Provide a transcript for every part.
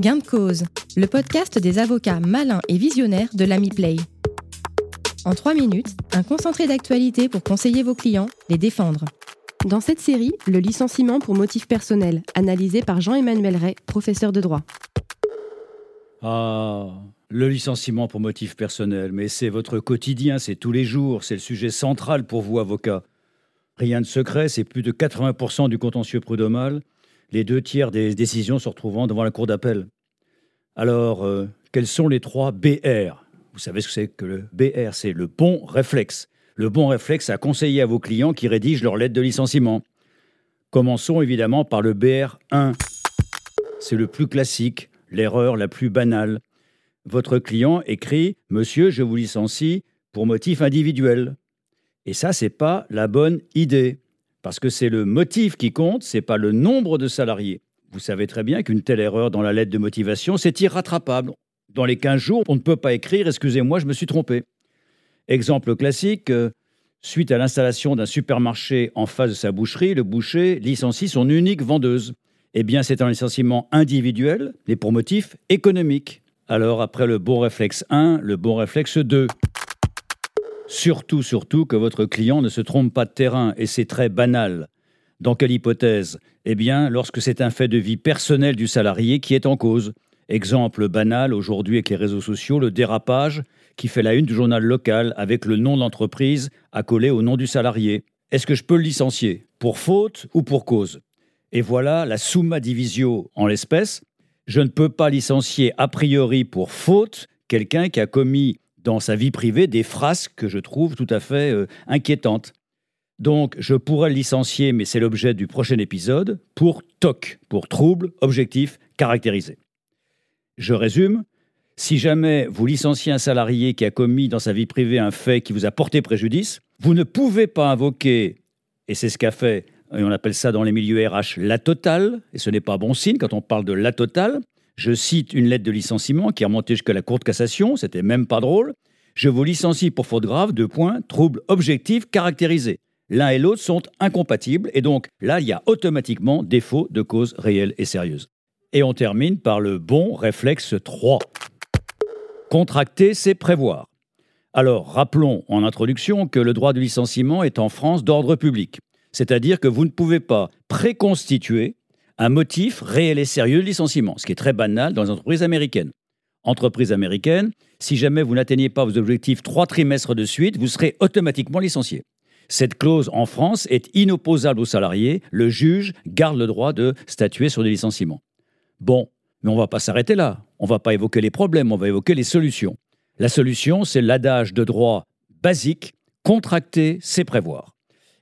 Gain de cause, le podcast des avocats malins et visionnaires de l'Ami Play. En trois minutes, un concentré d'actualité pour conseiller vos clients, les défendre. Dans cette série, le licenciement pour motif personnel, analysé par Jean-Emmanuel Ray, professeur de droit. Ah, le licenciement pour motif personnel, mais c'est votre quotidien, c'est tous les jours, c'est le sujet central pour vous, avocats. Rien de secret, c'est plus de 80% du contentieux prud'homal, les deux tiers des décisions se retrouvant devant la cour d'appel. Alors, euh, quels sont les trois BR Vous savez ce que c'est que le BR C'est le bon réflexe. Le bon réflexe à conseiller à vos clients qui rédigent leur lettre de licenciement. Commençons évidemment par le BR1. C'est le plus classique, l'erreur la plus banale. Votre client écrit Monsieur, je vous licencie pour motif individuel. Et ça, c'est pas la bonne idée. Parce que c'est le motif qui compte, c'est pas le nombre de salariés. Vous savez très bien qu'une telle erreur dans la lettre de motivation, c'est irrattrapable. Dans les 15 jours, on ne peut pas écrire Excusez-moi, je me suis trompé. Exemple classique euh, suite à l'installation d'un supermarché en face de sa boucherie, le boucher licencie son unique vendeuse. Eh bien, c'est un licenciement individuel, mais pour motif économique. Alors, après le bon réflexe 1, le bon réflexe 2. Surtout, surtout que votre client ne se trompe pas de terrain, et c'est très banal. Dans quelle hypothèse? Eh bien, lorsque c'est un fait de vie personnelle du salarié qui est en cause. Exemple banal aujourd'hui avec les réseaux sociaux, le dérapage qui fait la une du journal local avec le nom de l'entreprise accolé au nom du salarié. Est-ce que je peux le licencier? Pour faute ou pour cause? Et voilà la summa divisio en l'espèce. Je ne peux pas licencier a priori pour faute quelqu'un qui a commis dans sa vie privée des phrases que je trouve tout à fait euh, inquiétantes. Donc, je pourrais le licencier, mais c'est l'objet du prochain épisode, pour TOC, pour trouble objectif caractérisé. Je résume. Si jamais vous licenciez un salarié qui a commis dans sa vie privée un fait qui vous a porté préjudice, vous ne pouvez pas invoquer, et c'est ce qu'a fait, et on appelle ça dans les milieux RH, la totale, et ce n'est pas bon signe quand on parle de la totale, je cite une lettre de licenciement qui a remonté jusqu'à la Cour de cassation, c'était même pas drôle. Je vous licencie pour faute grave, deux points, trouble objectif caractérisé. L'un et l'autre sont incompatibles et donc là, il y a automatiquement défaut de cause réelle et sérieuse. Et on termine par le bon réflexe 3. Contracter, c'est prévoir. Alors, rappelons en introduction que le droit de licenciement est en France d'ordre public. C'est-à-dire que vous ne pouvez pas préconstituer un motif réel et sérieux de licenciement, ce qui est très banal dans les entreprises américaines. Entreprise américaine, si jamais vous n'atteignez pas vos objectifs trois trimestres de suite, vous serez automatiquement licencié. Cette clause en France est inopposable aux salariés. Le juge garde le droit de statuer sur des licenciements. Bon, mais on ne va pas s'arrêter là. On ne va pas évoquer les problèmes, on va évoquer les solutions. La solution, c'est l'adage de droit basique contracter, c'est prévoir.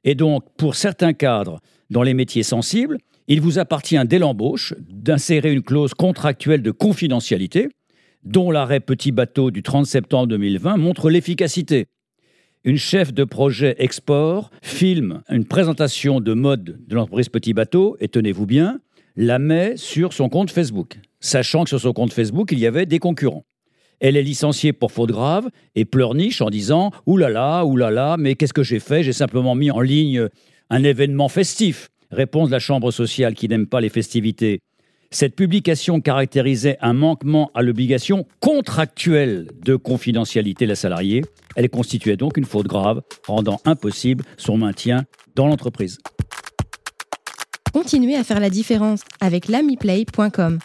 Et donc, pour certains cadres dans les métiers sensibles, il vous appartient dès l'embauche d'insérer une clause contractuelle de confidentialité dont l'arrêt Petit Bateau du 30 septembre 2020 montre l'efficacité. Une chef de projet export filme une présentation de mode de l'entreprise Petit Bateau et tenez-vous bien, la met sur son compte Facebook, sachant que sur son compte Facebook, il y avait des concurrents. Elle est licenciée pour faute grave et pleurniche en disant Oulala, oulala, mais qu'est-ce que j'ai fait? J'ai simplement mis en ligne un événement festif. Réponse de la Chambre sociale qui n'aime pas les festivités. Cette publication caractérisait un manquement à l'obligation contractuelle de confidentialité de la salariée. Elle constituait donc une faute grave, rendant impossible son maintien dans l'entreprise. Continuez à faire la différence avec lamiplay.com.